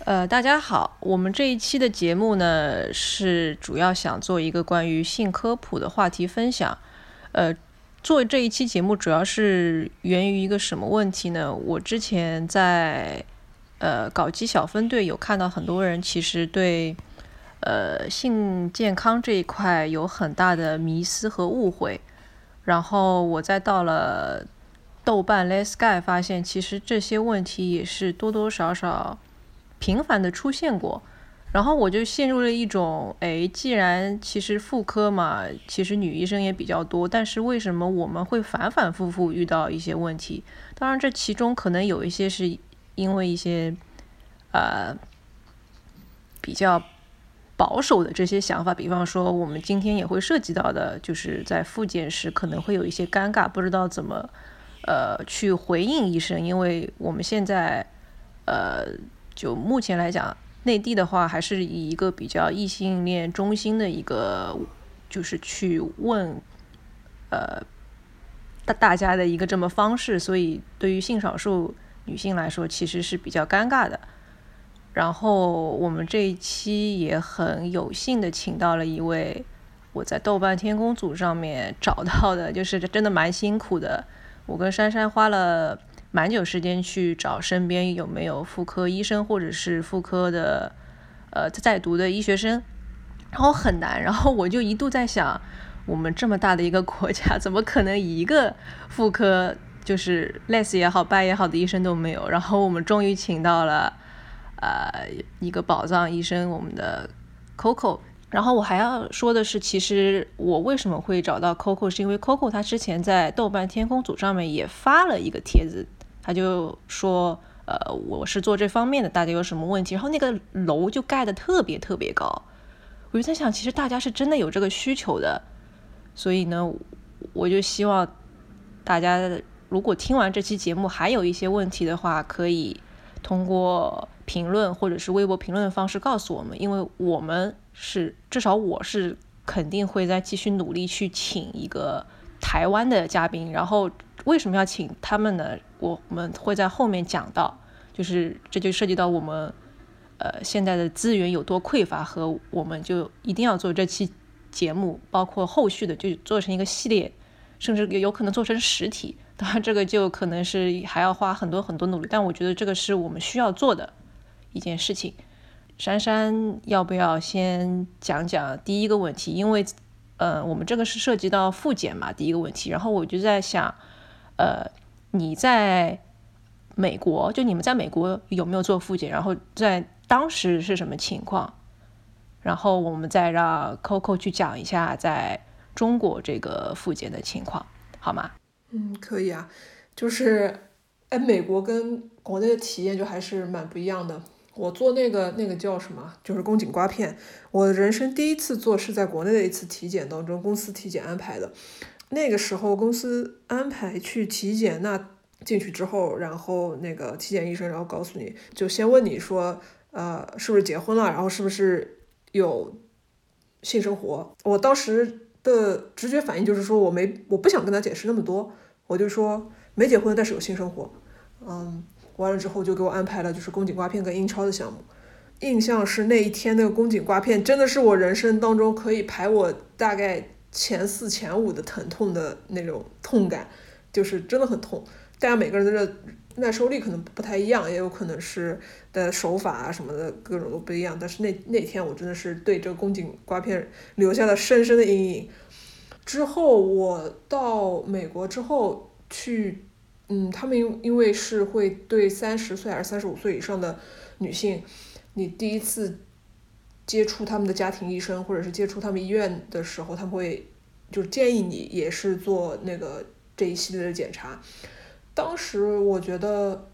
呃，大家好，我们这一期的节目呢，是主要想做一个关于性科普的话题分享。呃，做这一期节目主要是源于一个什么问题呢？我之前在呃搞基小分队有看到很多人其实对呃性健康这一块有很大的迷思和误会，然后我再到了豆瓣 Let's Guy 发现，其实这些问题也是多多少少。频繁的出现过，然后我就陷入了一种，哎，既然其实妇科嘛，其实女医生也比较多，但是为什么我们会反反复复遇到一些问题？当然，这其中可能有一些是因为一些，呃，比较保守的这些想法，比方说我们今天也会涉及到的，就是在复检时可能会有一些尴尬，不知道怎么，呃，去回应医生，因为我们现在，呃。就目前来讲，内地的话还是以一个比较异性恋中心的一个，就是去问，呃，大大家的一个这么方式，所以对于性少数女性来说，其实是比较尴尬的。然后我们这一期也很有幸的请到了一位我在豆瓣天空组上面找到的，就是真的蛮辛苦的，我跟珊珊花了。蛮久时间去找身边有没有妇科医生或者是妇科的呃在读的医学生，然后很难，然后我就一度在想，我们这么大的一个国家，怎么可能一个妇科就是 less 也好 by 也好的医生都没有？然后我们终于请到了呃一个宝藏医生，我们的 Coco。然后我还要说的是，其实我为什么会找到 Coco，是因为 Coco 他之前在豆瓣天空组上面也发了一个帖子。他就说，呃，我是做这方面的，大家有什么问题？然后那个楼就盖的特别特别高，我就在想，其实大家是真的有这个需求的，所以呢，我就希望大家如果听完这期节目还有一些问题的话，可以通过评论或者是微博评论的方式告诉我们，因为我们是至少我是肯定会再继续努力去请一个台湾的嘉宾，然后为什么要请他们呢？我们会在后面讲到，就是这就涉及到我们，呃，现在的资源有多匮乏，和我们就一定要做这期节目，包括后续的就做成一个系列，甚至有可能做成实体。当然，这个就可能是还要花很多很多努力，但我觉得这个是我们需要做的一件事情。珊珊，要不要先讲讲第一个问题？因为，呃，我们这个是涉及到复检嘛，第一个问题。然后我就在想，呃。你在美国，就你们在美国有没有做复检？然后在当时是什么情况？然后我们再让 Coco 去讲一下在中国这个复检的情况，好吗？嗯，可以啊。就是，哎，美国跟国内的体验就还是蛮不一样的。我做那个那个叫什么？就是宫颈刮片。我人生第一次做是在国内的一次体检当中，公司体检安排的。那个时候公司安排去体检，那进去之后，然后那个体检医生然后告诉你就先问你说，呃，是不是结婚了，然后是不是有性生活。我当时的直觉反应就是说我没我不想跟他解释那么多，我就说没结婚，但是有性生活。嗯，完了之后就给我安排了就是宫颈刮片跟阴超的项目。印象是那一天那个宫颈刮片真的是我人生当中可以排我大概。前四前五的疼痛的那种痛感，就是真的很痛。大家每个人的耐受力可能不太一样，也有可能是的手法啊什么的各种都不一样。但是那那天我真的是对这个宫颈刮片留下了深深的阴影。之后我到美国之后去，嗯，他们因因为是会对三十岁还是三十五岁以上的女性，你第一次。接触他们的家庭医生，或者是接触他们医院的时候，他们会就建议你也是做那个这一系列的检查。当时我觉得，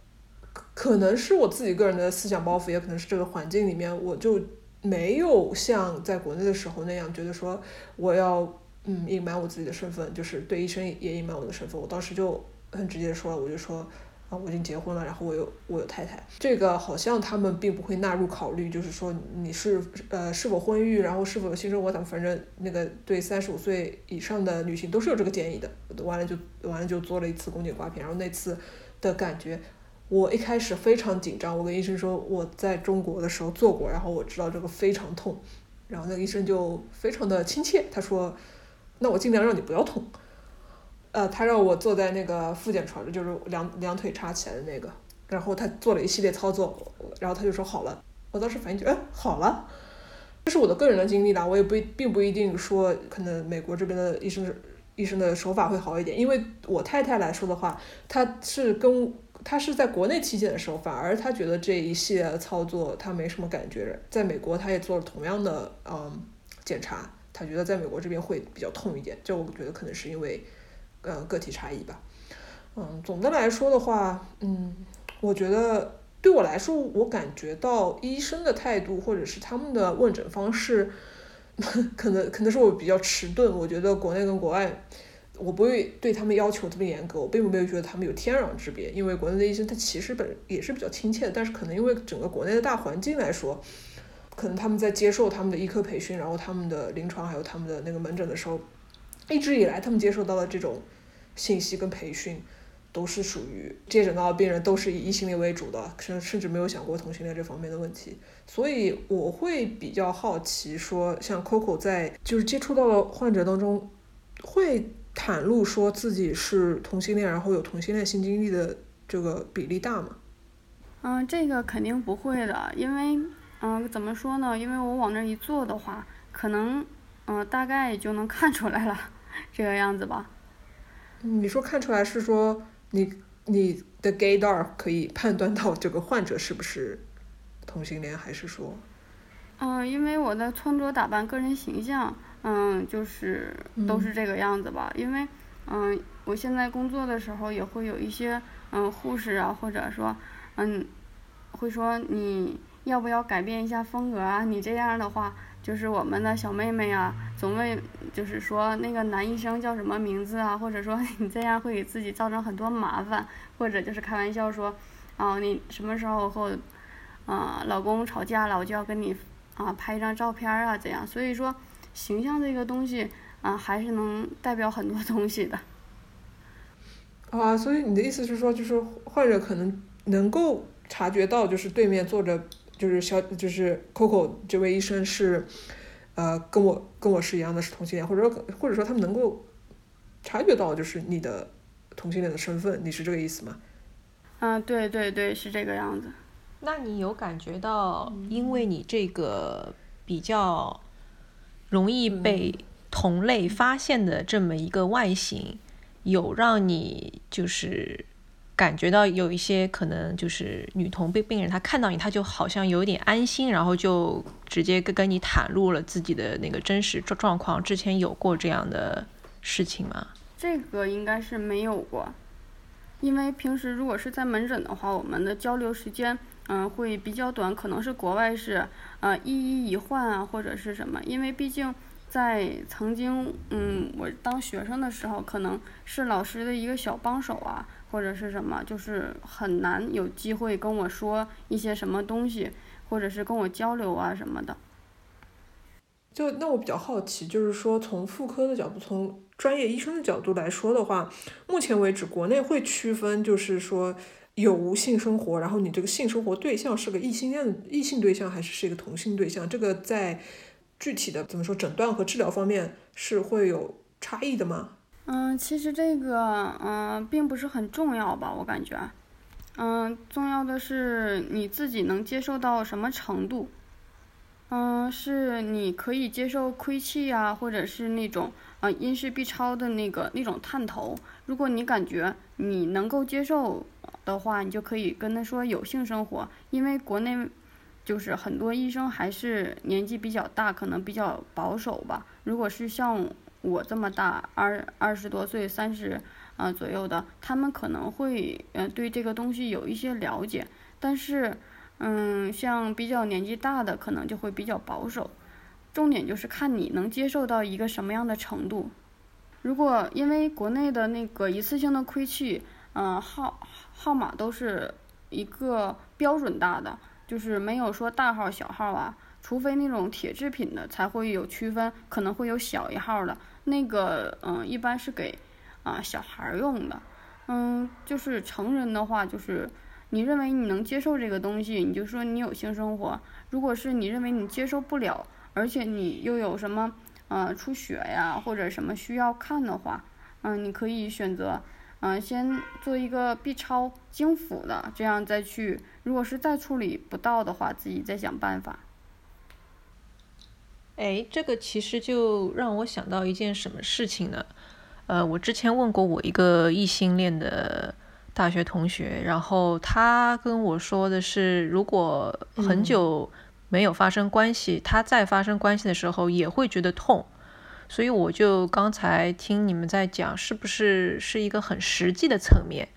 可能是我自己个人的思想包袱，也可能是这个环境里面，我就没有像在国内的时候那样觉得说我要嗯隐瞒我自己的身份，就是对医生也隐瞒我的身份。我当时就很直接说了，我就说。啊，我已经结婚了，然后我有我有太太，这个好像他们并不会纳入考虑，就是说你是呃是否婚育，然后是否有性生活，他们反正那个对三十五岁以上的女性都是有这个建议的。完了就完了就做了一次宫颈刮片，然后那次的感觉，我一开始非常紧张，我跟医生说我在中国的时候做过，然后我知道这个非常痛，然后那个医生就非常的亲切，他说，那我尽量让你不要痛。呃，他让我坐在那个复检床上，就是两两腿插起来的那个，然后他做了一系列操作，然后他就说好了。我当时反应就，哎，好了。这是我的个人的经历啦，我也不并不一定说可能美国这边的医生医生的手法会好一点，因为我太太来说的话，她是跟她是在国内体检的时候，反而她觉得这一系列的操作她没什么感觉，在美国她也做了同样的嗯检查，她觉得在美国这边会比较痛一点，这我觉得可能是因为呃个体差异吧，嗯，总的来说的话，嗯，我觉得。对我来说，我感觉到医生的态度或者是他们的问诊方式，可能可能是我比较迟钝。我觉得国内跟国外，我不会对他们要求特别严格，我并没有觉得他们有天壤之别。因为国内的医生他其实本也是比较亲切的，但是可能因为整个国内的大环境来说，可能他们在接受他们的医科培训，然后他们的临床还有他们的那个门诊的时候，一直以来他们接受到的这种信息跟培训。都是属于接诊到的病人都是以异性恋为主的，甚甚至没有想过同性恋这方面的问题，所以我会比较好奇，说像 Coco 在就是接触到的患者当中，会袒露说自己是同性恋，然后有同性恋性经历的这个比例大吗？嗯，这个肯定不会的，因为嗯怎么说呢？因为我往那一坐的话，可能嗯大概也就能看出来了，这个样子吧。你说看出来是说？你你的 gaydar 可以判断到这个患者是不是同性恋，还是说？嗯，因为我的穿着打扮、个人形象，嗯，就是都是这个样子吧。因为，嗯，我现在工作的时候也会有一些，嗯，护士啊，或者说，嗯，会说你要不要改变一下风格啊？你这样的话。就是我们的小妹妹啊，总问，就是说那个男医生叫什么名字啊？或者说你这样会给自己造成很多麻烦，或者就是开玩笑说，啊，你什么时候和，啊，老公吵架了，我就要跟你啊拍一张照片啊，这样。所以说，形象这个东西啊，还是能代表很多东西的。啊，所以你的意思是说，就是患者可能能够察觉到，就是对面坐着。就是小就是 Coco 这位医生是，呃，跟我跟我是一样的，是同性恋，或者说或者说他们能够察觉到就是你的同性恋的身份，你是这个意思吗？啊，对对对，是这个样子。那你有感觉到，因为你这个比较容易被同类发现的这么一个外形，有让你就是？感觉到有一些可能就是女同病病人，她看到你，她就好像有点安心，然后就直接跟跟你袒露了自己的那个真实状状况。之前有过这样的事情吗？这个应该是没有过，因为平时如果是在门诊的话，我们的交流时间嗯会比较短，可能是国外是呃一医一患啊或者是什么，因为毕竟在曾经嗯我当学生的时候，可能是老师的一个小帮手啊。或者是什么，就是很难有机会跟我说一些什么东西，或者是跟我交流啊什么的。就那我比较好奇，就是说从妇科的角度，从专业医生的角度来说的话，目前为止国内会区分，就是说有无性生活，然后你这个性生活对象是个异性恋异性对象，还是是一个同性对象，这个在具体的怎么说诊断和治疗方面是会有差异的吗？嗯，其实这个嗯并不是很重要吧，我感觉，嗯，重要的是你自己能接受到什么程度，嗯，是你可以接受窥器啊，或者是那种啊阴式 B 超的那个那种探头，如果你感觉你能够接受的话，你就可以跟他说有性生活，因为国内就是很多医生还是年纪比较大，可能比较保守吧，如果是像。我这么大，二二十多岁、三十啊左右的，他们可能会呃对这个东西有一些了解，但是嗯，像比较年纪大的，可能就会比较保守。重点就是看你能接受到一个什么样的程度。如果因为国内的那个一次性的窥器，嗯号号码都是一个标准大的，就是没有说大号小号啊，除非那种铁制品的才会有区分，可能会有小一号的。那个嗯，一般是给啊小孩用的，嗯，就是成人的话，就是你认为你能接受这个东西，你就说你有性生活；如果是你认为你接受不了，而且你又有什么呃出血呀或者什么需要看的话，嗯，你可以选择嗯先做一个 B 超经腹的，这样再去。如果是再处理不到的话，自己再想办法。哎，这个其实就让我想到一件什么事情呢？呃，我之前问过我一个异性恋的大学同学，然后他跟我说的是，如果很久没有发生关系，他再发生关系的时候也会觉得痛。所以我就刚才听你们在讲，是不是是一个很实际的层面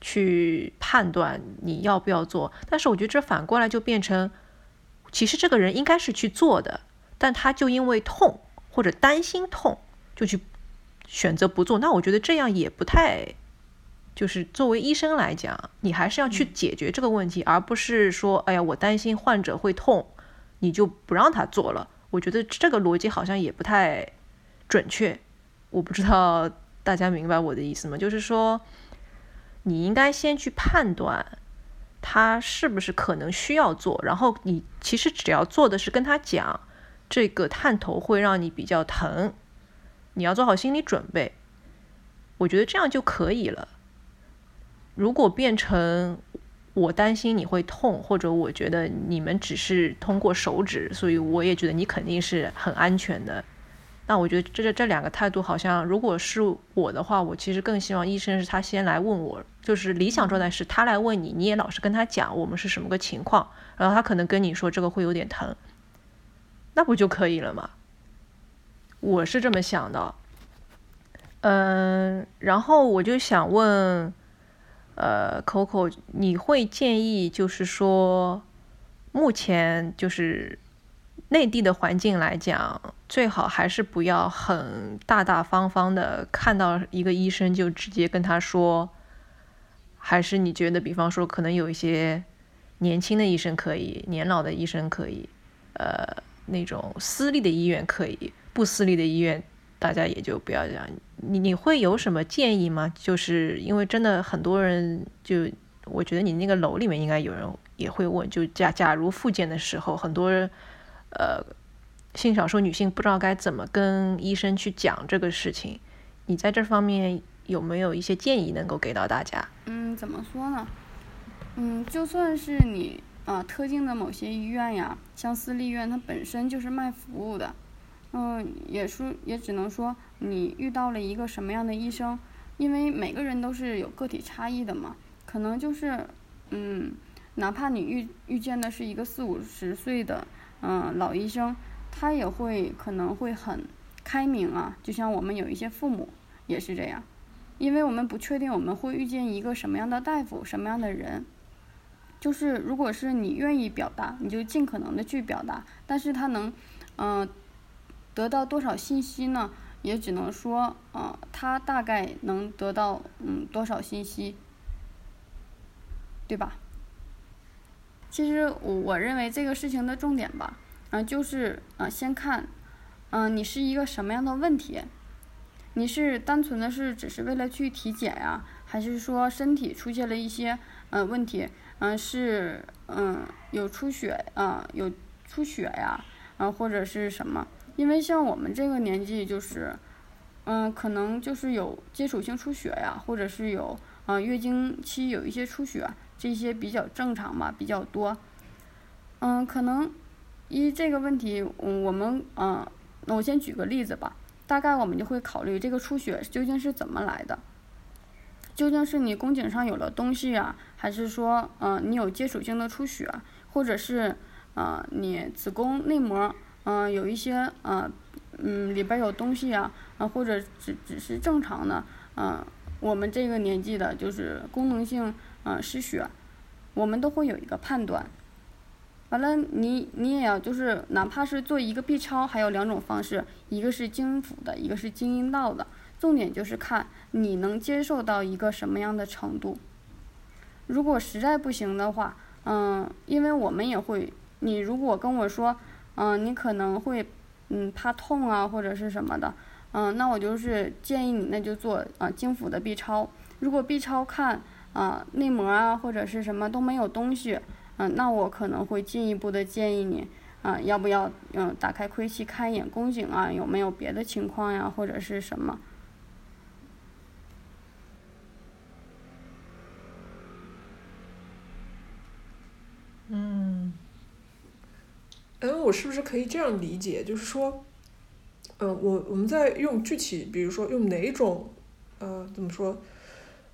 去判断你要不要做？但是我觉得这反过来就变成，其实这个人应该是去做的。但他就因为痛或者担心痛，就去选择不做。那我觉得这样也不太，就是作为医生来讲，你还是要去解决这个问题，而不是说，哎呀，我担心患者会痛，你就不让他做了。我觉得这个逻辑好像也不太准确。我不知道大家明白我的意思吗？就是说，你应该先去判断他是不是可能需要做，然后你其实只要做的是跟他讲。这个探头会让你比较疼，你要做好心理准备。我觉得这样就可以了。如果变成我担心你会痛，或者我觉得你们只是通过手指，所以我也觉得你肯定是很安全的。那我觉得这这这两个态度好像，如果是我的话，我其实更希望医生是他先来问我，就是理想状态是他来问你，你也老实跟他讲我们是什么个情况，然后他可能跟你说这个会有点疼。那不就可以了吗？我是这么想的。嗯，然后我就想问，呃，Coco，你会建议就是说，目前就是内地的环境来讲，最好还是不要很大大方方的看到一个医生就直接跟他说，还是你觉得，比方说，可能有一些年轻的医生可以，年老的医生可以，呃。那种私立的医院可以，不私立的医院大家也就不要讲。你你会有什么建议吗？就是因为真的很多人就，我觉得你那个楼里面应该有人也会问，就假假如复健的时候，很多呃性少数女性不知道该怎么跟医生去讲这个事情，你在这方面有没有一些建议能够给到大家？嗯，怎么说呢？嗯，就算是你。啊，特定的某些医院呀，像私立医院，它本身就是卖服务的，嗯，也是也只能说你遇到了一个什么样的医生，因为每个人都是有个体差异的嘛，可能就是，嗯，哪怕你遇遇见的是一个四五十岁的，嗯，老医生，他也会可能会很开明啊，就像我们有一些父母也是这样，因为我们不确定我们会遇见一个什么样的大夫，什么样的人。就是，如果是你愿意表达，你就尽可能的去表达。但是他能，嗯，得到多少信息呢？也只能说，嗯，他大概能得到，嗯，多少信息，对吧？其实我我认为这个事情的重点吧，嗯，就是，嗯，先看，嗯，你是一个什么样的问题？你是单纯的是只是为了去体检呀，还是说身体出现了一些，嗯，问题？嗯，是嗯有出血啊，有出血呀，啊或者是什么？因为像我们这个年纪，就是嗯可能就是有接触性出血呀，或者是有啊月经期有一些出血，这些比较正常嘛，比较多。嗯，可能一这个问题，我们嗯，那我先举个例子吧，大概我们就会考虑这个出血究竟是怎么来的。究竟是你宫颈上有了东西啊，还是说，嗯，你有接触性的出血，或者是，呃，你子宫内膜，嗯，有一些，呃，嗯，里边有东西啊，啊，或者只只是正常的，嗯，我们这个年纪的就是功能性，嗯，失血，我们都会有一个判断。完了，你你也要就是哪怕是做一个 B 超，还有两种方式，一个是经腹的，一个是经阴道的。重点就是看你能接受到一个什么样的程度。如果实在不行的话，嗯，因为我们也会，你如果跟我说，嗯，你可能会，嗯，怕痛啊或者是什么的，嗯，那我就是建议你那就做啊经腹的 B 超。如果 B 超看，啊内膜啊或者是什么都没有东西，嗯，那我可能会进一步的建议你，啊，要不要嗯打开窥器看一眼宫颈啊，有没有别的情况呀，或者是什么？嗯，我是不是可以这样理解？就是说，嗯，我我们在用具体，比如说用哪种，呃，怎么说，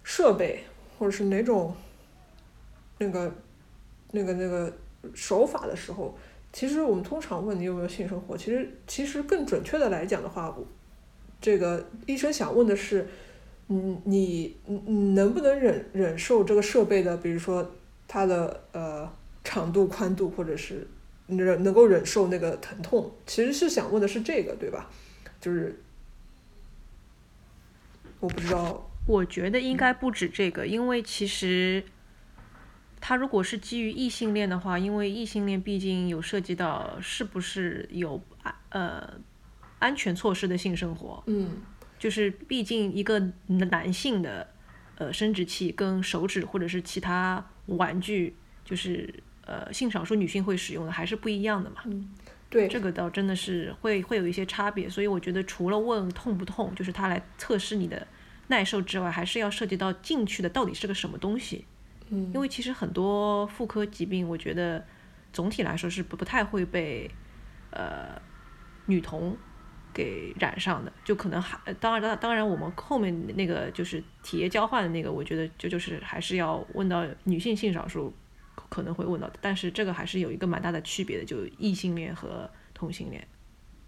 设备，或者是哪种，那个，那个那个手法的时候，其实我们通常问你有没有性生活，其实其实更准确的来讲的话，这个医生想问的是，嗯，你你你能不能忍忍受这个设备的，比如说它的呃。长度、宽度，或者是忍能够忍受那个疼痛，其实是想问的是这个，对吧？就是我不知道，我觉得应该不止这个，因为其实他如果是基于异性恋的话，因为异性恋毕竟有涉及到是不是有安呃安全措施的性生活，嗯，就是毕竟一个男性的呃生殖器跟手指或者是其他玩具，就是。呃，性少数女性会使用的还是不一样的嘛？嗯，对，这个倒真的是会会有一些差别，所以我觉得除了问痛不痛，就是他来测试你的耐受之外，还是要涉及到进去的到底是个什么东西。嗯，因为其实很多妇科疾病，我觉得总体来说是不不太会被呃女童给染上的，就可能还当然当然我们后面那个就是体液交换的那个，我觉得就就是还是要问到女性性少数。可能会问到的，但是这个还是有一个蛮大的区别的，就异性恋和同性恋。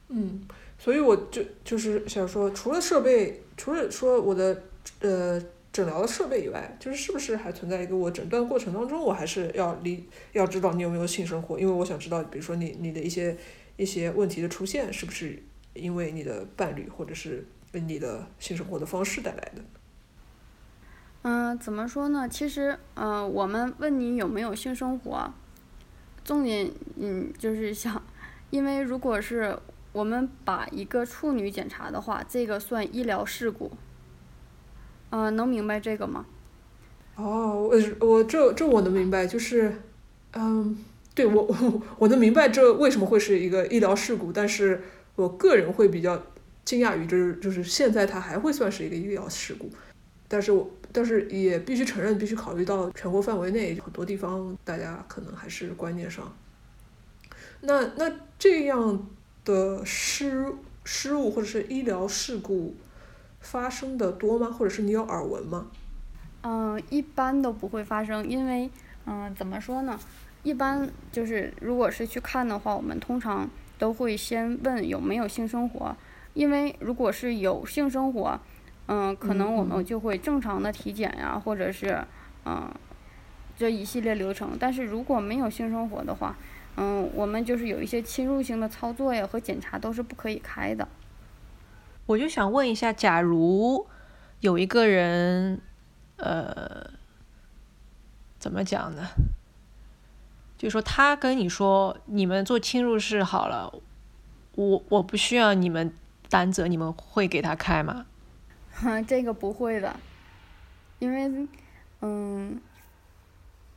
嗯，所以我就就是想说，除了设备，除了说我的呃诊疗的设备以外，就是是不是还存在一个我诊断过程当中，我还是要理要知道你有没有性生活，因为我想知道，比如说你你的一些一些问题的出现，是不是因为你的伴侣或者是你的性生活的方式带来的。嗯，怎么说呢？其实，嗯，我们问你有没有性生活，重点，嗯，就是想，因为如果是我们把一个处女检查的话，这个算医疗事故。嗯，能明白这个吗？哦，我我这这我能明白，就是，嗯，对我我 我能明白这为什么会是一个医疗事故，但是我个人会比较惊讶于，就是就是现在它还会算是一个医疗事故。但是我但是也必须承认，必须考虑到全国范围内很多地方，大家可能还是观念上。那那这样的失失误或者是医疗事故发生的多吗？或者是你有耳闻吗？嗯，一般都不会发生，因为嗯，怎么说呢？一般就是如果是去看的话，我们通常都会先问有没有性生活，因为如果是有性生活。嗯，可能我们就会正常的体检呀，或者是嗯这一系列流程。但是如果没有性生活的话，嗯，我们就是有一些侵入性的操作呀和检查都是不可以开的。我就想问一下，假如有一个人，呃，怎么讲呢？就说他跟你说，你们做侵入式好了，我我不需要你们担责，你们会给他开吗？这个不会的，因为，嗯，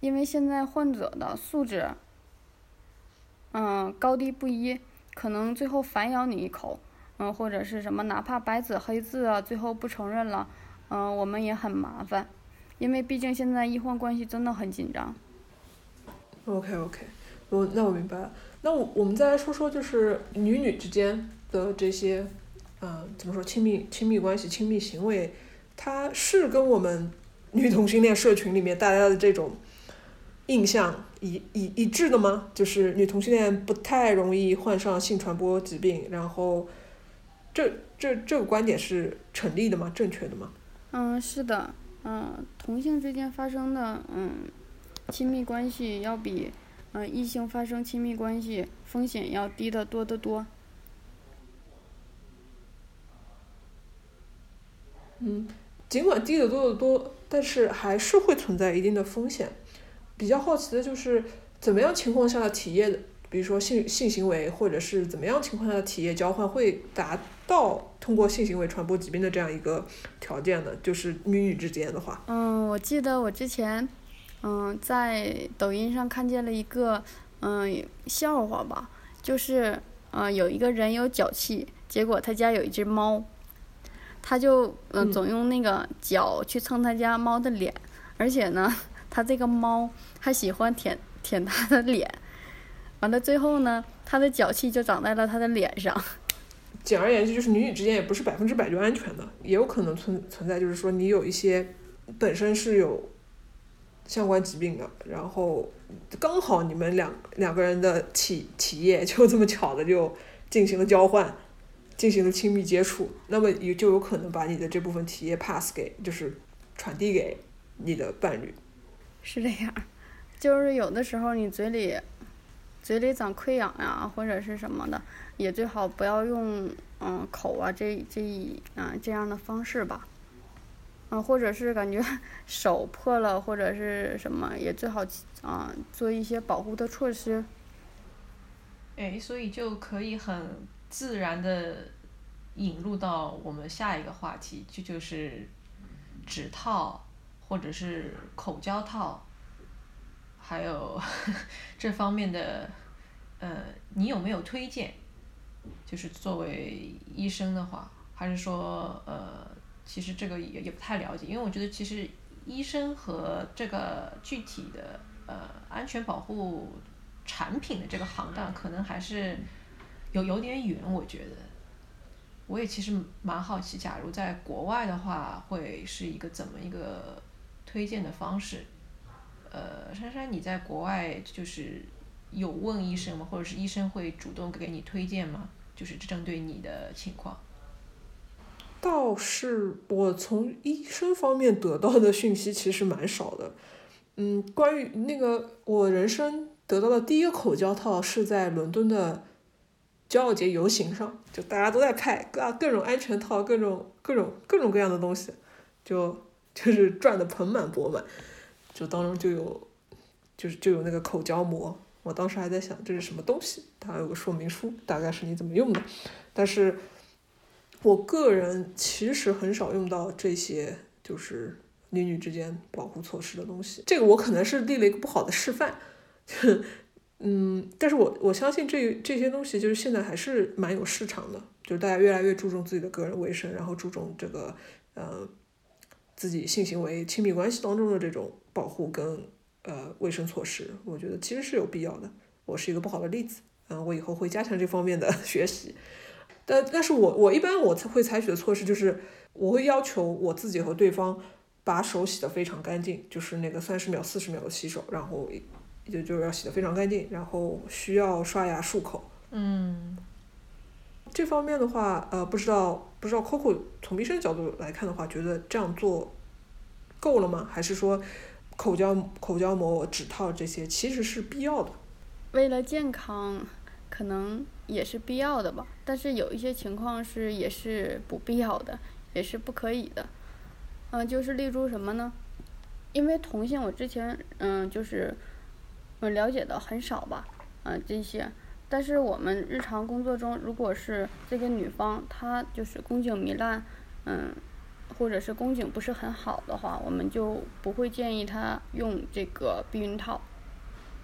因为现在患者的素质，嗯，高低不一，可能最后反咬你一口，嗯，或者是什么，哪怕白纸黑字啊，最后不承认了，嗯，我们也很麻烦，因为毕竟现在医患关系真的很紧张。OK OK，我那我明白了，那我我们再来说说，就是女女之间的这些。嗯，怎么说亲密亲密关系、亲密行为，它是跟我们 女同性恋社群里面大家的这种印象一一一致的吗？就是女同性恋不太容易患上性传播疾病，然后这这这个观点是成立的吗？正确的吗？嗯，是的，嗯，同性之间发生的嗯亲密关系要比嗯异性发生亲密关系风险要低得多得多。嗯，尽管低得多得多，但是还是会存在一定的风险。比较好奇的就是，怎么样情况下的体液，比如说性性行为，或者是怎么样情况下的体液交换会达到通过性行为传播疾病的这样一个条件的，就是女女之间的话。嗯，我记得我之前，嗯，在抖音上看见了一个，嗯，笑话吧，就是，嗯，有一个人有脚气，结果他家有一只猫，他就，嗯，总用那个脚去蹭他家猫的脸，而且呢，他这个猫还喜欢舔舔他的脸，完了最后呢，他的脚气就长在了他的脸上。简而言之，就是女女之间也不是百分之百就安全的，也有可能存存在，就是说你有一些本身是有相关疾病的，然后刚好你们两两个人的体体液就这么巧的就进行了交换，进行了亲密接触，那么也就有可能把你的这部分体液 pass 给，就是传递给你的伴侣。是这样，就是有的时候你嘴里嘴里长溃疡呀，或者是什么的。也最好不要用嗯口啊这这一啊这样的方式吧，啊或者是感觉 手破了或者是什么也最好啊做一些保护的措施。哎，所以就可以很自然的引入到我们下一个话题，这就是指套或者是口交套，还有 这方面的呃，你有没有推荐？就是作为医生的话，还是说，呃，其实这个也也不太了解，因为我觉得其实医生和这个具体的呃安全保护产品的这个行当，可能还是有有点远。我觉得，我也其实蛮好奇，假如在国外的话，会是一个怎么一个推荐的方式？呃，珊珊，你在国外就是有问医生吗？或者是医生会主动给你推荐吗？就是针对你的情况，倒是我从医生方面得到的讯息其实蛮少的。嗯，关于那个我人生得到的第一个口交套是在伦敦的骄傲节游行上，就大家都在拍各各种安全套，各种各种各种各样的东西，就就是赚的盆满钵满，就当中就有就是就有那个口交膜。我当时还在想这是什么东西，它有个说明书，大概是你怎么用的。但是，我个人其实很少用到这些就是女女之间保护措施的东西。这个我可能是立了一个不好的示范，嗯，但是我我相信这这些东西就是现在还是蛮有市场的，就是大家越来越注重自己的个人卫生，然后注重这个呃自己性行为亲密关系当中的这种保护跟。呃，卫生措施，我觉得其实是有必要的。我是一个不好的例子，嗯，我以后会加强这方面的 学习。但，但是我我一般我会采取的措施就是，我会要求我自己和对方把手洗得非常干净，就是那个三十秒、四十秒的洗手，然后就就是要洗得非常干净，然后需要刷牙漱口。嗯，这方面的话，呃，不知道不知道 Coco 从医生角度来看的话，觉得这样做够了吗？还是说？口交、口交膜、指套这些其实是必要的，为了健康，可能也是必要的吧。但是有一些情况是也是不必要的，也是不可以的。嗯，就是例如什么呢？因为同性，我之前嗯就是嗯了解的很少吧，嗯这些。但是我们日常工作中，如果是这个女方她就是宫颈糜烂，嗯。或者是宫颈不是很好的话，我们就不会建议她用这个避孕套。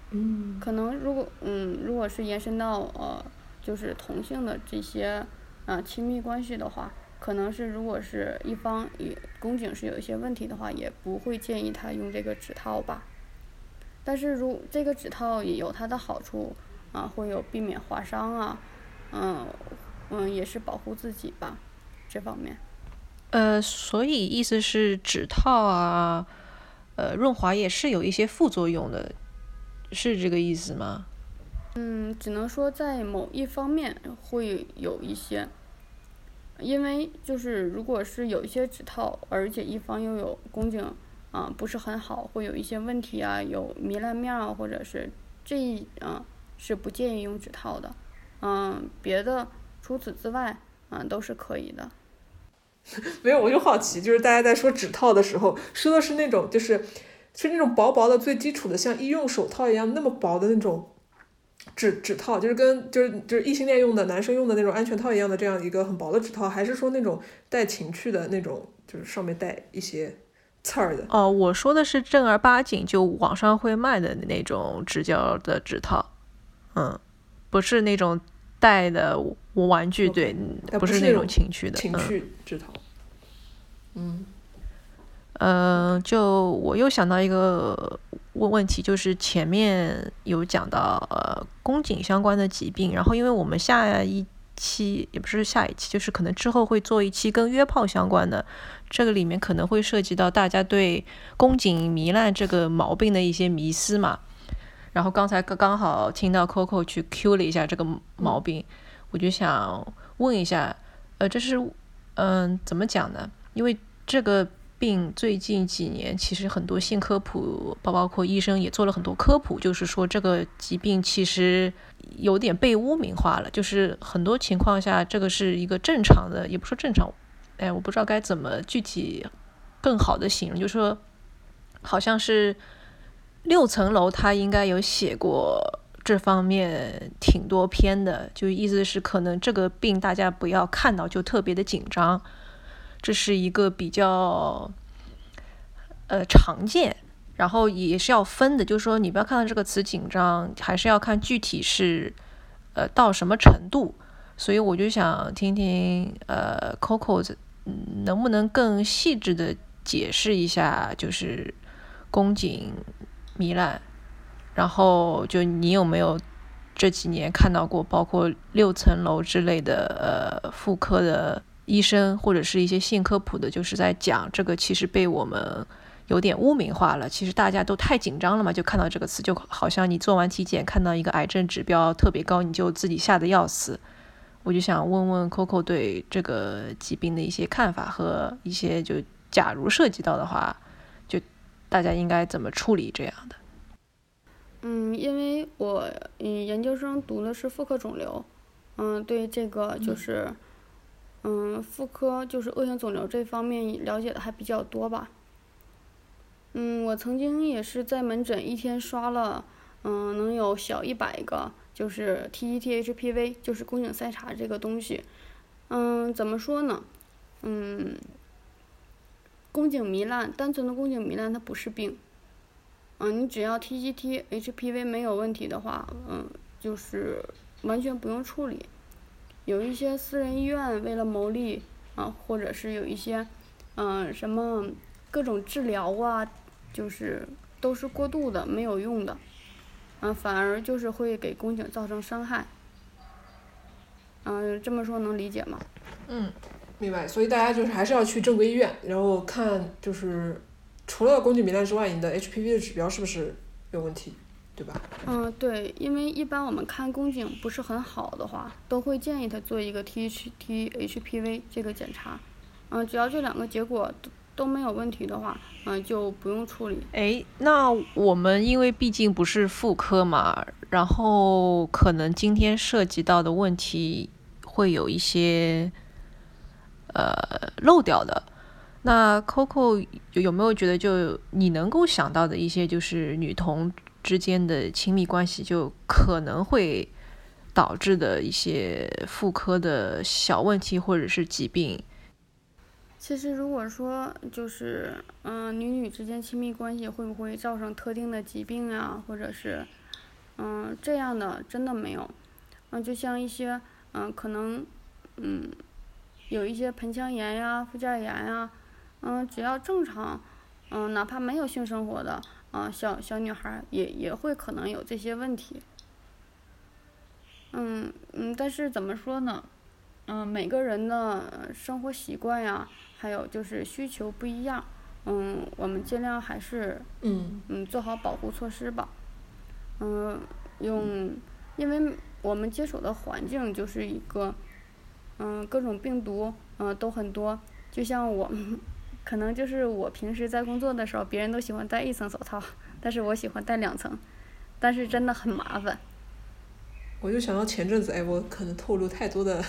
嗯。可能如果嗯，如果是延伸到呃，就是同性的这些啊亲密关系的话，可能是如果是一方也宫颈是有一些问题的话，也不会建议她用这个指套吧。但是如这个指套也有它的好处啊，会有避免划伤啊，嗯嗯，也是保护自己吧，这方面。呃，所以意思是指套啊，呃，润滑液是有一些副作用的，是这个意思吗？嗯，只能说在某一方面会有一些，因为就是如果是有一些指套，而且一方又有宫颈啊不是很好，会有一些问题啊，有糜烂面啊，或者是这一啊是不建议用指套的，嗯，别的除此之外，嗯，都是可以的。没有，我就好奇，就是大家在说指套的时候，说的是那种，就是是那种薄薄的、最基础的，像医用手套一样那么薄的那种指指套，就是跟就是就是异性恋用的男生用的那种安全套一样的这样一个很薄的指套，还是说那种带情趣的那种，就是上面带一些刺儿的？哦，我说的是正儿八经就网上会卖的那种直胶的指套，嗯，不是那种带的玩具，对，不是那种情趣的情趣指套。嗯，呃，就我又想到一个。问问题就是前面有讲到呃宫颈相关的疾病，然后因为我们下一期也不是下一期，就是可能之后会做一期跟约炮相关的，这个里面可能会涉及到大家对宫颈糜烂这个毛病的一些迷思嘛。然后刚才刚刚好听到 Coco 去 Q 了一下这个毛病，我就想问一下，呃，这是嗯怎么讲呢？因为这个。病最近几年，其实很多性科普，包包括医生也做了很多科普，就是说这个疾病其实有点被污名化了。就是很多情况下，这个是一个正常的，也不说正常，哎，我不知道该怎么具体更好的形容，就是说好像是六层楼，他应该有写过这方面挺多篇的，就意思是可能这个病大家不要看到就特别的紧张。这是一个比较呃常见，然后也是要分的，就是说你不要看到这个词紧张，还是要看具体是呃到什么程度。所以我就想听听呃 Coco 能不能更细致的解释一下，就是宫颈糜烂，然后就你有没有这几年看到过，包括六层楼之类的呃妇科的。医生或者是一些性科普的，就是在讲这个，其实被我们有点污名化了。其实大家都太紧张了嘛，就看到这个词，就好像你做完体检看到一个癌症指标特别高，你就自己吓得要死。我就想问问 Coco 对这个疾病的一些看法和一些，就假如涉及到的话，就大家应该怎么处理这样的？嗯，因为我嗯研究生读的是妇科肿瘤，嗯，对这个就是。嗯，妇科就是恶性肿瘤这方面了解的还比较多吧。嗯，我曾经也是在门诊一天刷了，嗯，能有小一百个，就是 T E T H P V，就是宫颈筛查这个东西。嗯，怎么说呢？嗯，宫颈糜烂，单纯的宫颈糜烂它不是病。嗯，你只要 T E T H P V 没有问题的话，嗯，就是完全不用处理。有一些私人医院为了牟利啊，或者是有一些，嗯，什么各种治疗啊，就是都是过度的，没有用的，嗯，反而就是会给宫颈造成伤害。嗯，这么说能理解吗？嗯，明白。所以大家就是还是要去正规医院，然后看就是除了宫颈糜烂之外，你的 HPV 的指标是不是有问题？对吧？嗯，对，因为一般我们看宫颈不是很好的话，都会建议他做一个 T H T H P V 这个检查。嗯，只要这两个结果都没有问题的话，嗯，就不用处理。哎，那我们因为毕竟不是妇科嘛，然后可能今天涉及到的问题会有一些呃漏掉的。那 Coco 有没有觉得就你能够想到的一些就是女同？之间的亲密关系就可能会导致的一些妇科的小问题或者是疾病。其实如果说就是嗯女女之间亲密关系会不会造成特定的疾病啊，或者是嗯这样的真的没有。嗯，就像一些嗯可能嗯有一些盆腔炎呀、附件炎呀，嗯只要正常嗯哪怕没有性生活的。啊，小小女孩也也会可能有这些问题。嗯嗯，但是怎么说呢？嗯，每个人的生活习惯呀，还有就是需求不一样。嗯，我们尽量还是嗯嗯做好保护措施吧。嗯，用，因为我们接触的环境就是一个，嗯，各种病毒嗯都很多，就像我。可能就是我平时在工作的时候，别人都喜欢戴一层手套，但是我喜欢戴两层，但是真的很麻烦。我就想到前阵子，哎，我可能透露太多的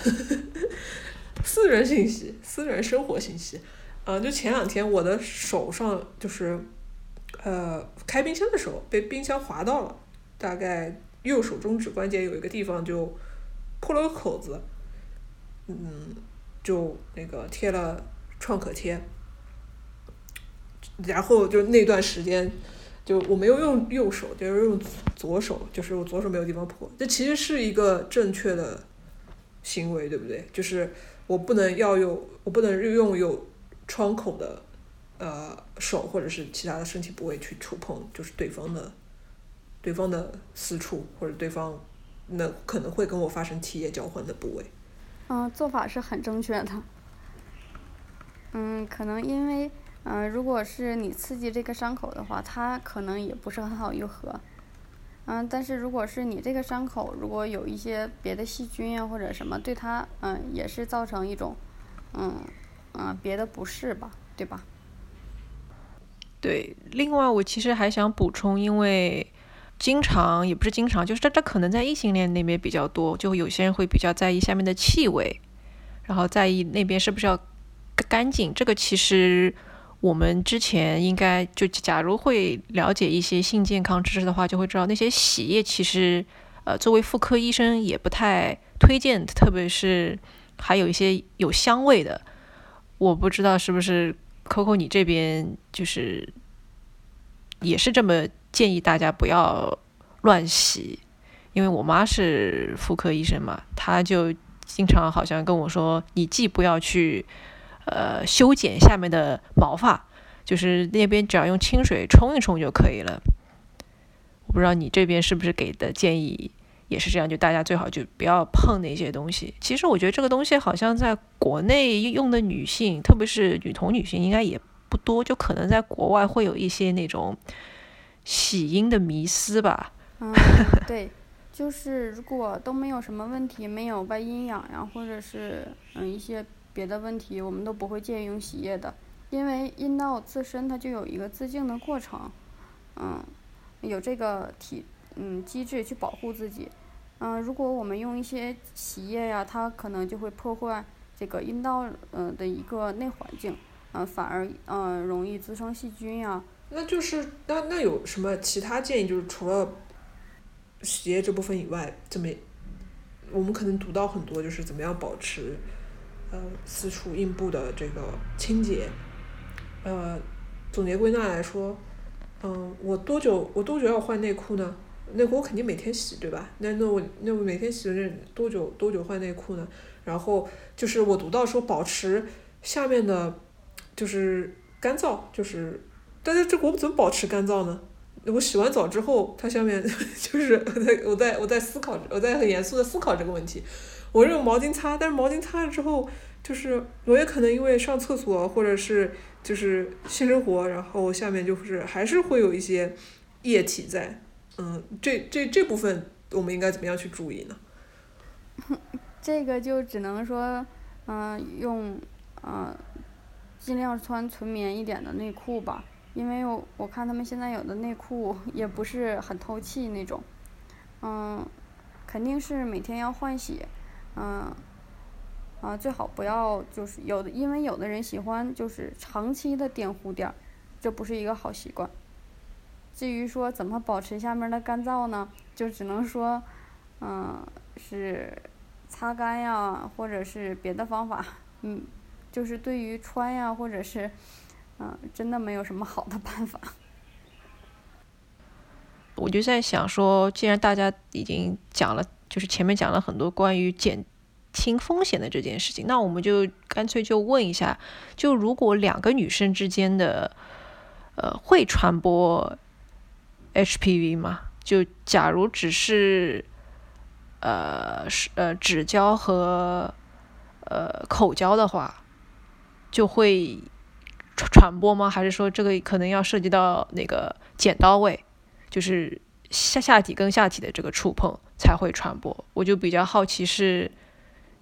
私人信息、私人生活信息，嗯，就前两天我的手上就是，呃，开冰箱的时候被冰箱划到了，大概右手中指关节有一个地方就破了个口子，嗯，就那个贴了创可贴，然后就那段时间。就我没有用右手，就是用左手，就是我左手没有地方破，这其实是一个正确的行为，对不对？就是我不能要有，我不能用有创口的呃手或者是其他的身体部位去触碰，就是对方的对方的私处或者对方那可能会跟我发生体液交换的部位。嗯，做法是很正确的。嗯，可能因为。嗯，如果是你刺激这个伤口的话，它可能也不是很好愈合。嗯，但是如果是你这个伤口，如果有一些别的细菌啊或者什么，对它嗯也是造成一种嗯嗯别的不适吧，对吧？对，另外我其实还想补充，因为经常也不是经常，就是这这可能在异性恋那边比较多，就有些人会比较在意下面的气味，然后在意那边是不是要干净，这个其实。我们之前应该就假如会了解一些性健康知识的话，就会知道那些洗液其实，呃，作为妇科医生也不太推荐，特别是还有一些有香味的。我不知道是不是 Coco 你这边就是也是这么建议大家不要乱洗，因为我妈是妇科医生嘛，她就经常好像跟我说，你既不要去。呃，修剪下面的毛发，就是那边只要用清水冲一冲就可以了。我不知道你这边是不是给的建议也是这样，就大家最好就不要碰那些东西。其实我觉得这个东西好像在国内用的女性，特别是女童女性应该也不多，就可能在国外会有一些那种洗阴的迷思吧。嗯，对，就是如果都没有什么问题，没有外阴痒呀，或者是嗯一些。别的问题我们都不会建议用洗液的，因为阴道自身它就有一个自净的过程，嗯，有这个体嗯机制去保护自己，嗯，如果我们用一些洗液呀，它可能就会破坏这个阴道呃的一个内环境，嗯，反而嗯容易滋生细菌呀。那就是那那有什么其他建议？就是除了洗液这部分以外，怎么我们可能读到很多，就是怎么样保持。呃，私处阴部的这个清洁，呃，总结归纳来说，嗯，我多久我多久要换内裤呢？内裤我肯定每天洗，对吧？那那我那我每天洗的这多久多久换内裤呢？然后就是我读到说保持下面的，就是干燥，就是，但是这我怎么保持干燥呢？我洗完澡之后，它下面 就是我在我在我在思考，我在很严肃的思考这个问题。我用毛巾擦，但是毛巾擦了之后，就是我也可能因为上厕所或者是就是性生活，然后下面就是还是会有一些液体在，嗯，这这这部分我们应该怎么样去注意呢？这个就只能说，嗯，用嗯尽量穿纯棉一点的内裤吧，因为我我看他们现在有的内裤也不是很透气那种，嗯，肯定是每天要换洗。嗯，啊，最好不要就是有的，因为有的人喜欢就是长期的垫护垫儿，这不是一个好习惯。至于说怎么保持下面的干燥呢？就只能说，嗯，是擦干呀，或者是别的方法。嗯，就是对于穿呀，或者是，嗯，真的没有什么好的办法。我就在想说，既然大家已经讲了。就是前面讲了很多关于减轻风险的这件事情，那我们就干脆就问一下，就如果两个女生之间的，呃，会传播 HPV 吗？就假如只是，呃，是呃指交和呃口交的话，就会传传播吗？还是说这个可能要涉及到那个剪刀位，就是下下体跟下体的这个触碰？才会传播，我就比较好奇，是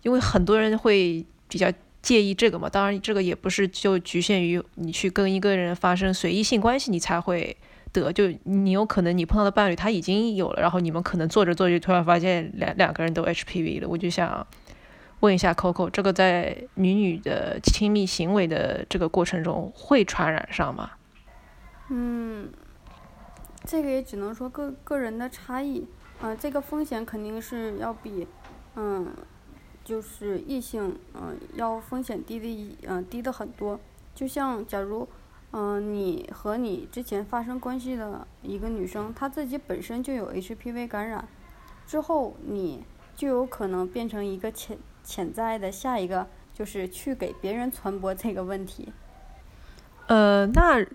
因为很多人会比较介意这个嘛？当然，这个也不是就局限于你去跟一个人发生随意性关系，你才会得。就你有可能你碰到的伴侣他已经有了，然后你们可能做着做着突然发现两两个人都 HPV 了。我就想问一下 Coco，这个在女女的亲密行为的这个过程中会传染上吗？嗯，这个也只能说个个人的差异。嗯，这个风险肯定是要比，嗯，就是异性，嗯，要风险低的，嗯，低的很多。就像假如，嗯，你和你之前发生关系的一个女生，她自己本身就有 HPV 感染，之后你就有可能变成一个潜潜在的下一个，就是去给别人传播这个问题。呃，那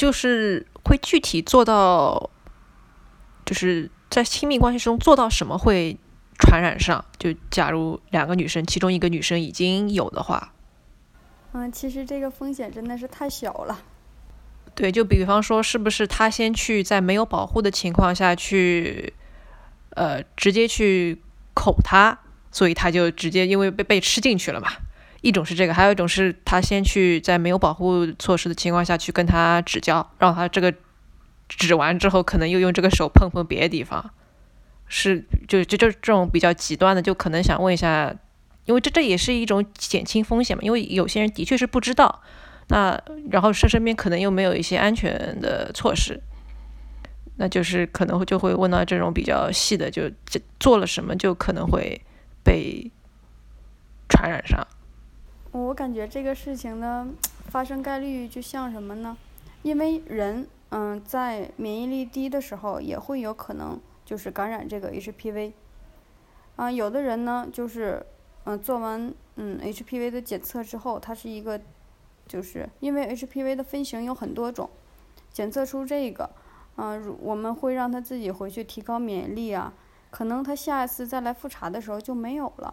就是会具体做到，就是在亲密关系中做到什么会传染上？就假如两个女生，其中一个女生已经有的话。嗯，其实这个风险真的是太小了。对，就比方说，是不是他先去在没有保护的情况下去，呃，直接去口他，所以他就直接因为被被吃进去了嘛。一种是这个，还有一种是他先去在没有保护措施的情况下去跟他指教，让他这个指完之后，可能又用这个手碰碰别的地方，是就就就这种比较极端的，就可能想问一下。因为这这也是一种减轻风险嘛，因为有些人的确是不知道，那然后身身边可能又没有一些安全的措施，那就是可能就会问到这种比较细的，就做了什么就可能会被传染上。我感觉这个事情的发生概率就像什么呢？因为人嗯在免疫力低的时候也会有可能就是感染这个 HPV，啊有的人呢就是。嗯，做完嗯 HPV 的检测之后，它是一个，就是因为 HPV 的分型有很多种，检测出这个，嗯，我们会让他自己回去提高免疫力啊，可能他下一次再来复查的时候就没有了。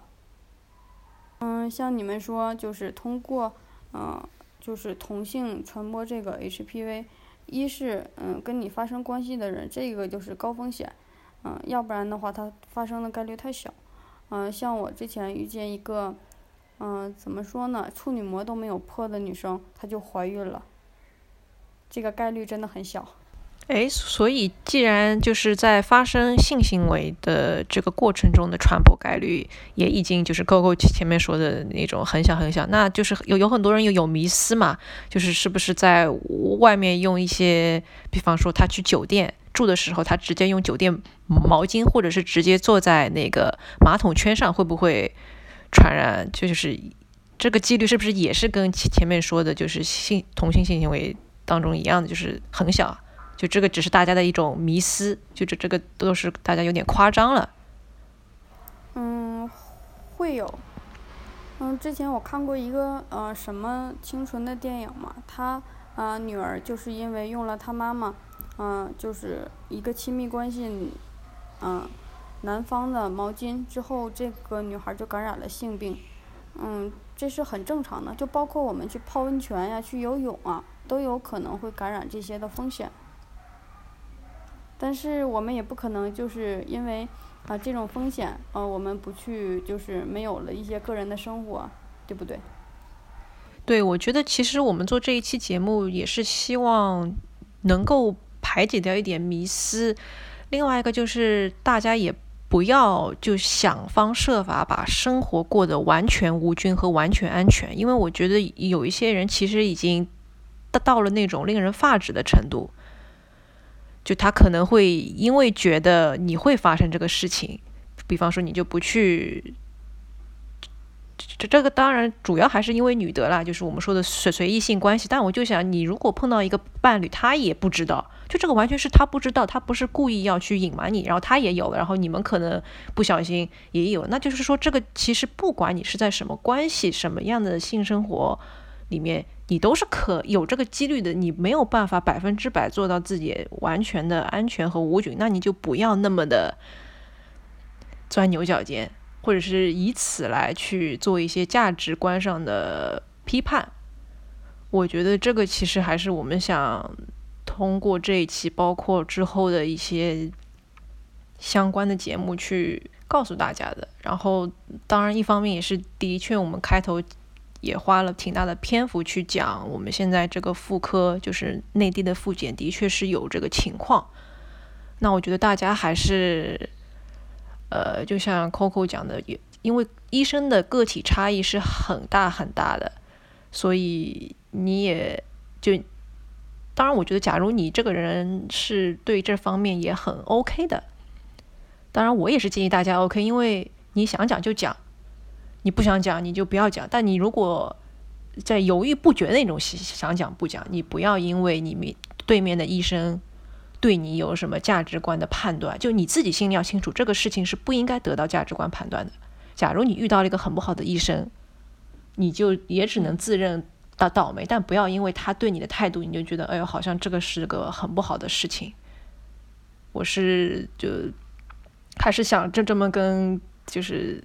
嗯，像你们说，就是通过嗯，就是同性传播这个 HPV，一是嗯跟你发生关系的人，这个就是高风险，嗯，要不然的话，它发生的概率太小。嗯，像我之前遇见一个，嗯，怎么说呢，处女膜都没有破的女生，她就怀孕了，这个概率真的很小。哎，所以既然就是在发生性行为的这个过程中的传播概率也已经就是够够前面说的那种很小很小，那就是有有很多人有有迷思嘛，就是是不是在外面用一些，比方说他去酒店。住的时候，他直接用酒店毛巾，或者是直接坐在那个马桶圈上，会不会传染？就是这个几率是不是也是跟前前面说的，就是性同性性行为当中一样的，就是很小？就这个只是大家的一种迷思，就这这个都是大家有点夸张了。嗯，会有。嗯，之前我看过一个呃什么清纯的电影嘛，他啊女儿就是因为用了他妈妈。嗯，就是一个亲密关系，嗯，男方的毛巾之后，这个女孩就感染了性病，嗯，这是很正常的，就包括我们去泡温泉呀、去游泳啊，都有可能会感染这些的风险。但是我们也不可能就是因为啊这种风险，呃，我们不去就是没有了一些个人的生活，对不对？对，我觉得其实我们做这一期节目也是希望能够。排解掉一点迷思，另外一个就是大家也不要就想方设法把生活过得完全无菌和完全安全，因为我觉得有一些人其实已经达到了那种令人发指的程度，就他可能会因为觉得你会发生这个事情，比方说你就不去。这这个当然主要还是因为女德啦，就是我们说的随随意性关系。但我就想，你如果碰到一个伴侣，他也不知道，就这个完全是他不知道，他不是故意要去隐瞒你，然后他也有，然后你们可能不小心也有。那就是说，这个其实不管你是在什么关系、什么样的性生活里面，你都是可有这个几率的。你没有办法百分之百做到自己完全的安全和无菌，那你就不要那么的钻牛角尖。或者是以此来去做一些价值观上的批判，我觉得这个其实还是我们想通过这一期，包括之后的一些相关的节目去告诉大家的。然后，当然一方面也是的确，我们开头也花了挺大的篇幅去讲，我们现在这个妇科就是内地的妇检的确是有这个情况。那我觉得大家还是。呃，就像 Coco 讲的，因为医生的个体差异是很大很大的，所以你也就，当然，我觉得，假如你这个人是对这方面也很 OK 的，当然，我也是建议大家 OK，因为你想讲就讲，你不想讲你就不要讲。但你如果在犹豫不决那种想讲不讲，你不要因为你面对面的医生对你有什么价值观的判断，就你自己心里要清楚，这个事情是不应该得到价值观判断的。假如你遇到了一个很不好的医生，你就也只能自认倒倒霉，但不要因为他对你的态度，你就觉得哎呦，好像这个是个很不好的事情。我是就还是想这这么跟就是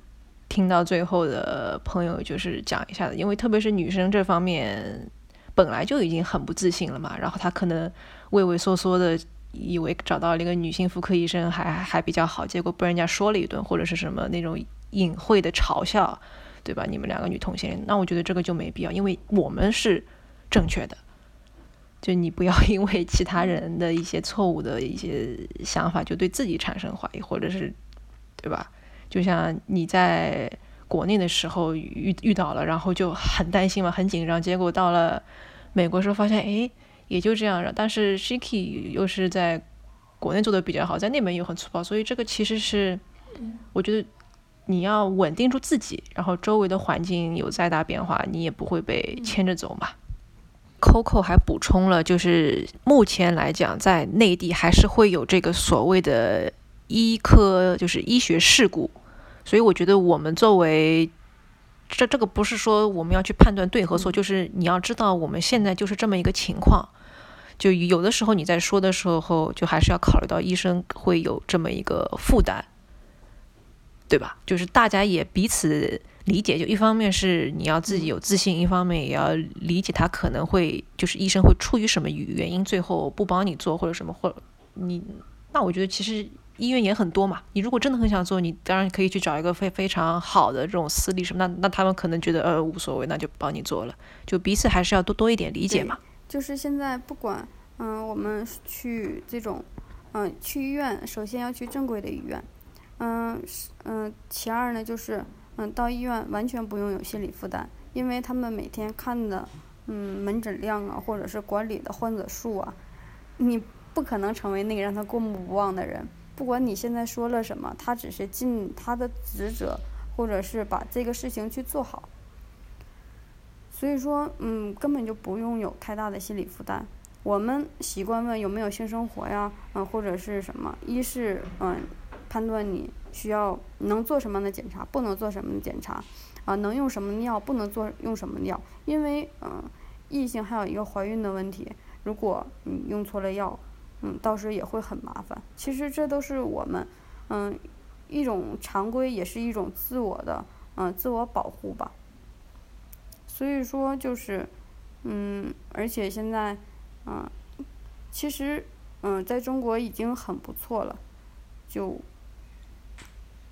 听到最后的朋友就是讲一下的，因为特别是女生这方面本来就已经很不自信了嘛，然后她可能畏畏缩缩的以为找到了一个女性妇科医生还还比较好，结果被人家说了一顿或者是什么那种隐晦的嘲笑，对吧？你们两个女同性恋，那我觉得这个就没必要，因为我们是正确的。就你不要 因为其他人的一些错误的一些想法，就对自己产生怀疑，或者是，对吧？就像你在国内的时候遇遇到了，然后就很担心嘛，很紧张。结果到了美国时候发现，哎，也就这样。但是 Shiki 又是在国内做的比较好，在那边又很粗暴，所以这个其实是，我觉得你要稳定住自己，然后周围的环境有再大变化，你也不会被牵着走嘛。Coco 还补充了，就是目前来讲，在内地还是会有这个所谓的医科，就是医学事故。所以我觉得我们作为这这个不是说我们要去判断对和错，就是你要知道我们现在就是这么一个情况。就有的时候你在说的时候，就还是要考虑到医生会有这么一个负担，对吧？就是大家也彼此。理解就一方面是你要自己有自信，一方面也要理解他可能会就是医生会出于什么原因最后不帮你做或者什么或你那我觉得其实医院也很多嘛，你如果真的很想做，你当然可以去找一个非非常好的这种私立什么，那那他们可能觉得呃无所谓，那就帮你做了，就彼此还是要多多一点理解嘛。就是现在不管嗯我们去这种嗯去医院，首先要去正规的医院，嗯嗯其二呢就是。嗯，到医院完全不用有心理负担，因为他们每天看的，嗯，门诊量啊，或者是管理的患者数啊，你不可能成为那个让他过目不忘的人。不管你现在说了什么，他只是尽他的职责，或者是把这个事情去做好。所以说，嗯，根本就不用有太大的心理负担。我们习惯问有没有性生活呀，嗯，或者是什么，一是嗯，判断你。需要能做什么样的检查，不能做什么的检查，啊，能用什么药，不能做用什么药，因为嗯，异性还有一个怀孕的问题，如果你用错了药，嗯，到时也会很麻烦。其实这都是我们嗯一种常规，也是一种自我的嗯自我保护吧。所以说就是嗯，而且现在嗯，其实嗯，在中国已经很不错了，就。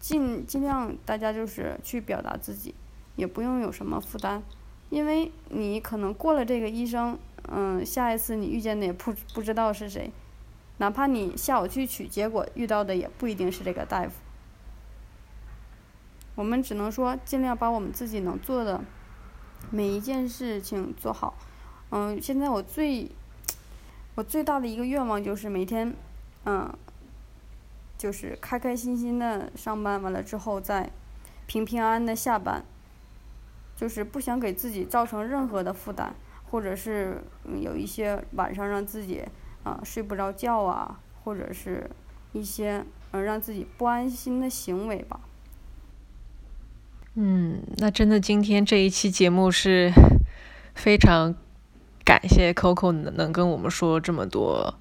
尽尽量大家就是去表达自己，也不用有什么负担，因为你可能过了这个医生，嗯，下一次你遇见的也不不知道是谁，哪怕你下午去取结果遇到的也不一定是这个大夫。我们只能说尽量把我们自己能做的每一件事情做好。嗯，现在我最我最大的一个愿望就是每天，嗯。就是开开心心的上班，完了之后再平平安安的下班。就是不想给自己造成任何的负担，或者是有一些晚上让自己啊睡不着觉啊，或者是一些嗯让自己不安心的行为吧。嗯，那真的今天这一期节目是非常感谢 Coco 能能跟我们说这么多，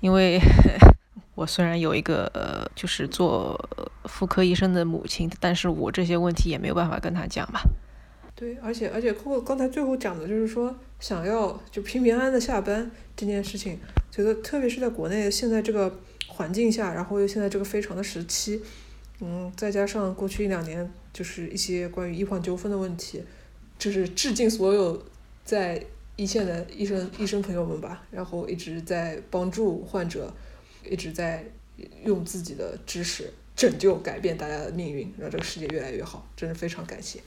因为。我虽然有一个呃，就是做妇科医生的母亲，但是我这些问题也没有办法跟他讲嘛。对，而且而且，Coco 刚才最后讲的就是说，想要就平平安安的下班这件事情，觉得特别是在国内现在这个环境下，然后又现在这个非常的时期，嗯，再加上过去一两年就是一些关于医患纠纷的问题，就是致敬所有在一线的医生医生朋友们吧，然后一直在帮助患者。一直在用自己的知识拯救、改变大家的命运，让这个世界越来越好，真是非常感谢。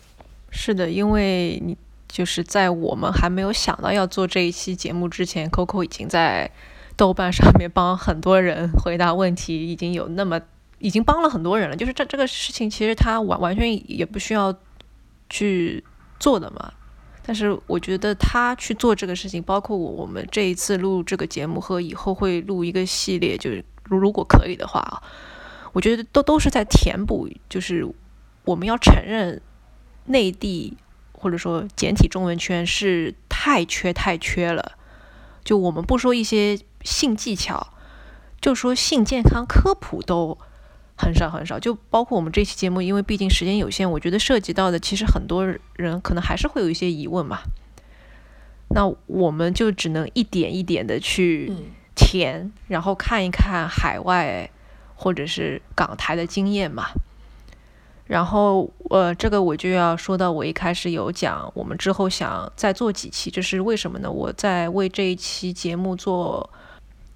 是的，因为你就是在我们还没有想到要做这一期节目之前，Coco 已经在豆瓣上面帮很多人回答问题，已经有那么已经帮了很多人了。就是这这个事情，其实他完完全也不需要去做的嘛。但是我觉得他去做这个事情，包括我我们这一次录这个节目和以后会录一个系列，就是如如果可以的话啊，我觉得都都是在填补，就是我们要承认内地或者说简体中文圈是太缺太缺了。就我们不说一些性技巧，就说性健康科普都很少很少。就包括我们这期节目，因为毕竟时间有限，我觉得涉及到的其实很多人可能还是会有一些疑问嘛。那我们就只能一点一点的去填，然后看一看海外或者是港台的经验嘛。然后，呃，这个我就要说到，我一开始有讲，我们之后想再做几期，这是为什么呢？我在为这一期节目做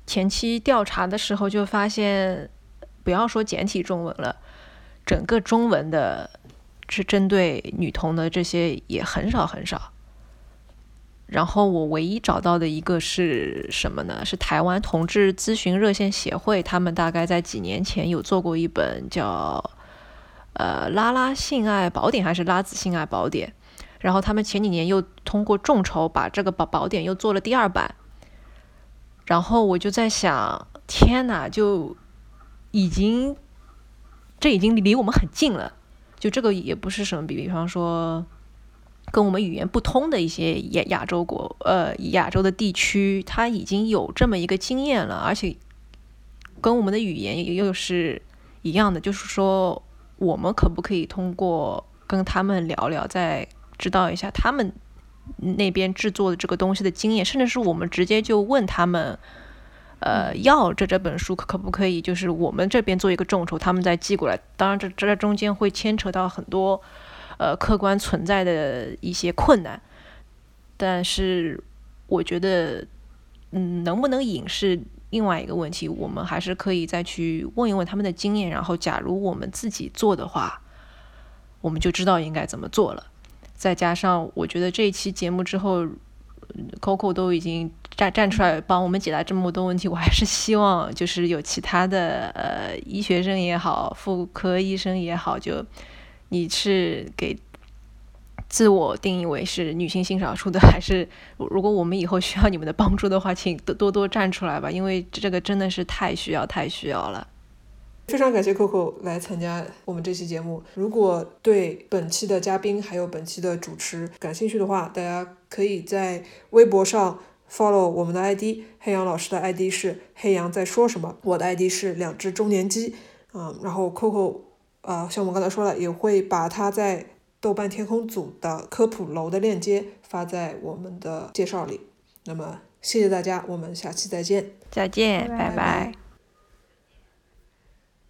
前期调查的时候，就发现，不要说简体中文了，整个中文的，是针对女童的这些也很少很少。然后我唯一找到的一个是什么呢？是台湾同志咨询热线协会，他们大概在几年前有做过一本叫。呃，拉拉性爱宝典还是拉子性爱宝典？然后他们前几年又通过众筹把这个宝宝典又做了第二版。然后我就在想，天哪，就已经这已经离我们很近了。就这个也不是什么，比比方说跟我们语言不通的一些亚亚洲国，呃，亚洲的地区，它已经有这么一个经验了，而且跟我们的语言又是一样的，就是说。我们可不可以通过跟他们聊聊，再知道一下他们那边制作的这个东西的经验，甚至是我们直接就问他们，呃，要这这本书可可不可以？就是我们这边做一个众筹，他们再寄过来。当然，这这中间会牵扯到很多呃客观存在的一些困难，但是我觉得，嗯，能不能引是？另外一个问题，我们还是可以再去问一问他们的经验，然后假如我们自己做的话，我们就知道应该怎么做了。再加上，我觉得这一期节目之后，Coco 都已经站站出来帮我们解答这么多问题，我还是希望就是有其他的呃医学生也好，妇科医生也好，就你是给。自我定义为是女性性少数的，还是如果我们以后需要你们的帮助的话，请多多多站出来吧，因为这个真的是太需要太需要了。非常感谢 Coco 来参加我们这期节目。如果对本期的嘉宾还有本期的主持感兴趣的话，大家可以在微博上 follow 我们的 ID，黑羊老师的 ID 是黑羊在说什么，我的 ID 是两只中年鸡。嗯，然后 Coco 啊，像我们刚才说了，也会把他在豆瓣天空组的科普楼的链接发在我们的介绍里。那么，谢谢大家，我们下期再见。再见，拜拜。